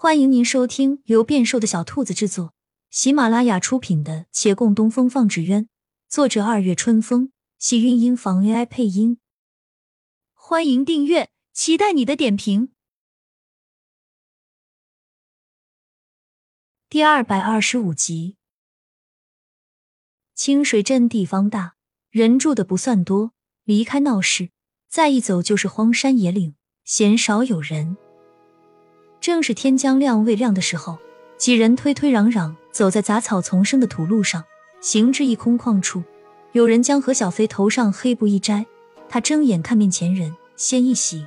欢迎您收听由变瘦的小兔子制作、喜马拉雅出品的《且共东风放纸鸢》，作者二月春风，喜韵音房 AI 配音。欢迎订阅，期待你的点评。第二百二十五集，清水镇地方大，人住的不算多，离开闹市，再一走就是荒山野岭，鲜少有人。正是天将亮未亮的时候，几人推推攘攘走在杂草丛生的土路上，行至一空旷处，有人将何小飞头上黑布一摘，他睁眼看面前人，先一喜：“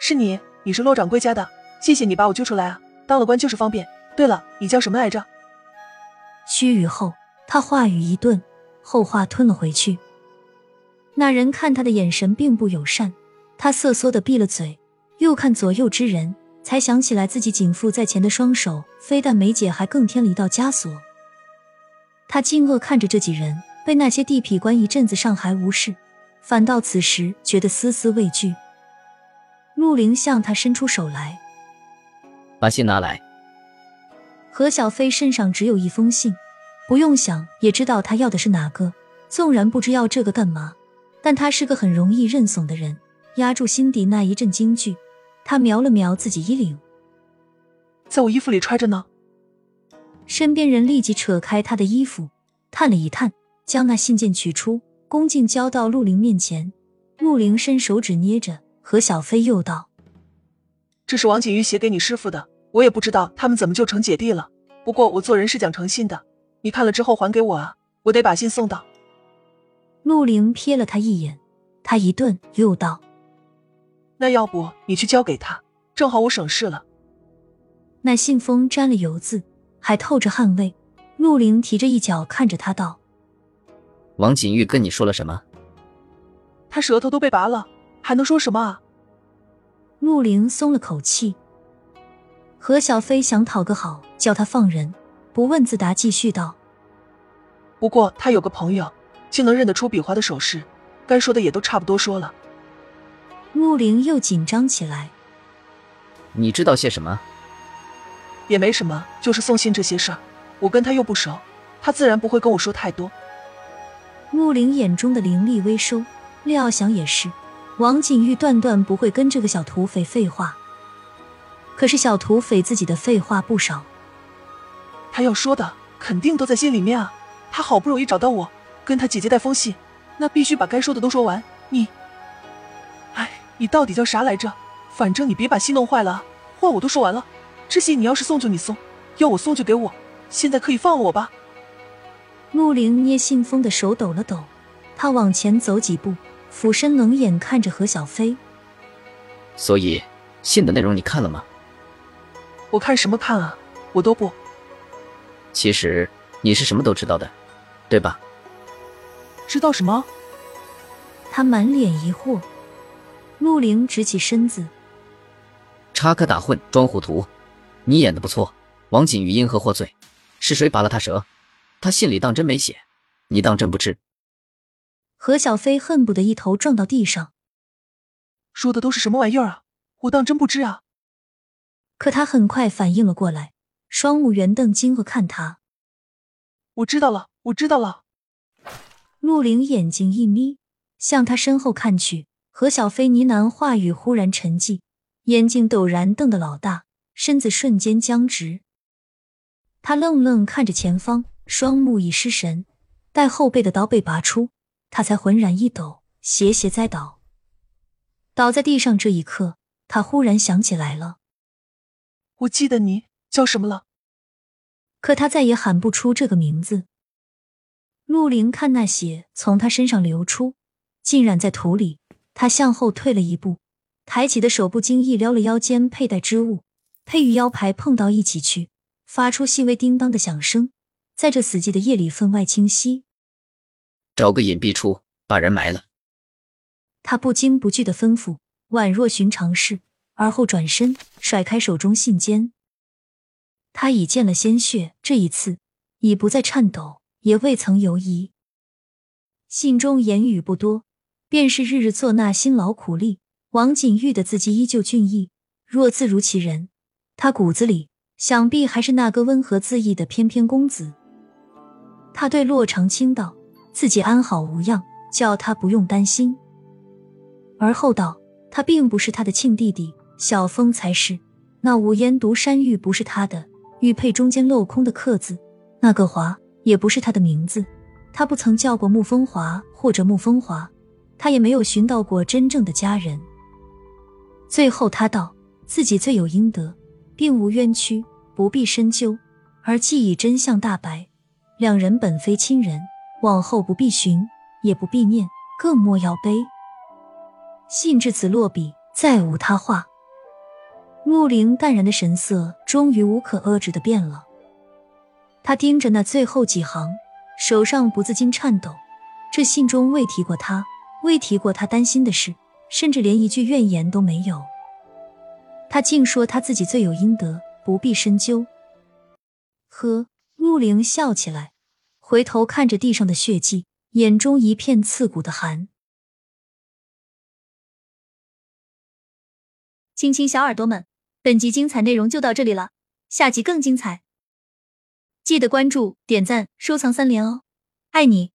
是你，你是骆掌柜家的，谢谢你把我救出来啊！当了官就是方便。对了，你叫什么来着？”须臾后，他话语一顿，后话吞了回去。那人看他的眼神并不友善，他瑟缩的闭了嘴，又看左右之人。才想起来，自己紧缚在前的双手非但没解，还更添了一道枷锁。他惊愕看着这几人，被那些地痞关一阵子尚还无事，反倒此时觉得丝丝畏惧。陆凌向他伸出手来，把信拿来。何小飞身上只有一封信，不用想也知道他要的是哪个。纵然不知要这个干嘛，但他是个很容易认怂的人，压住心底那一阵惊惧。他瞄了瞄自己衣领，在我衣服里揣着呢。身边人立即扯开他的衣服，探了一探，将那信件取出，恭敬交到陆凌面前。陆凌伸手指捏着，何小飞又道：“这是王景瑜写给你师傅的，我也不知道他们怎么就成姐弟了。不过我做人是讲诚信的，你看了之后还给我啊，我得把信送到。”陆凌瞥了他一眼，他一顿，又道。那要不你去交给他，正好我省事了。那信封沾了油渍，还透着汗味。陆凌提着一脚看着他道：“王锦玉跟你说了什么？他舌头都被拔了，还能说什么啊？”陆凌松了口气。何小飞想讨个好，叫他放人，不问自答，继续道：“不过他有个朋友，竟能认得出比划的手势，该说的也都差不多说了。”陆凌又紧张起来。你知道些什么？也没什么，就是送信这些事儿，我跟他又不熟，他自然不会跟我说太多。陆凌眼中的凌厉微收，料想也是，王景玉断断不会跟这个小土匪废话。可是小土匪自己的废话不少，他要说的肯定都在信里面啊。他好不容易找到我，跟他姐姐带封信，那必须把该说的都说完。你。你到底叫啥来着？反正你别把信弄坏了。啊话我都说完了，这信你要是送就你送，要我送就给我。现在可以放了我吧？陆凌捏信封的手抖了抖，他往前走几步，俯身冷眼看着何小飞。所以，信的内容你看了吗？我看什么看啊？我都不。其实你是什么都知道的，对吧？知道什么？他满脸疑惑。陆凌直起身子，插科打诨，装糊涂。你演的不错。王锦玉因何获罪？是谁拔了他舌？他信里当真没写，你当真不知？何小飞恨不得一头撞到地上。说的都是什么玩意儿啊？我当真不知啊！可他很快反应了过来，双目圆瞪，惊愕看他。我知道了，我知道了。陆凌眼睛一眯，向他身后看去。何小飞呢喃话语忽然沉寂，眼睛陡然瞪得老大，身子瞬间僵直。他愣愣看着前方，双目已失神。待后背的刀被拔出，他才浑然一抖，斜斜栽倒。倒在地上这一刻，他忽然想起来了。我记得你叫什么了？可他再也喊不出这个名字。陆凌看那血从他身上流出，浸染在土里。他向后退了一步，抬起的手不经意撩了腰间佩戴之物，配与腰牌碰到一起去，发出细微叮当的响声，在这死寂的夜里分外清晰。找个隐蔽处把人埋了。他不惊不惧的吩咐，宛若寻常事，而后转身甩开手中信笺。他已见了鲜血，这一次已不再颤抖，也未曾犹疑。信中言语不多。便是日日做那辛劳苦力，王景玉的字迹依旧俊逸，若自如其人，他骨子里想必还是那个温和恣意的翩翩公子。他对洛长青道：“自己安好无恙，叫他不用担心。”而后道：“他并不是他的亲弟弟，小风才是。那五烟独山玉不是他的，玉佩中间镂空的刻字，那个华也不是他的名字。他不曾叫过沐风华或者沐风华，他也没有寻到过真正的家人。”最后他道：“自己罪有应得，并无冤屈，不必深究。而既已真相大白。”两人本非亲人，往后不必寻，也不必念，更莫要悲。信至此落笔，再无他话。陆凌淡然的神色终于无可遏制的变了。他盯着那最后几行，手上不自禁颤抖。这信中未提过他，未提过他担心的事，甚至连一句怨言都没有。他竟说他自己罪有应得，不必深究。呵，陆凌笑起来。回头看着地上的血迹，眼中一片刺骨的寒。亲亲小耳朵们，本集精彩内容就到这里了，下集更精彩，记得关注、点赞、收藏三连哦，爱你！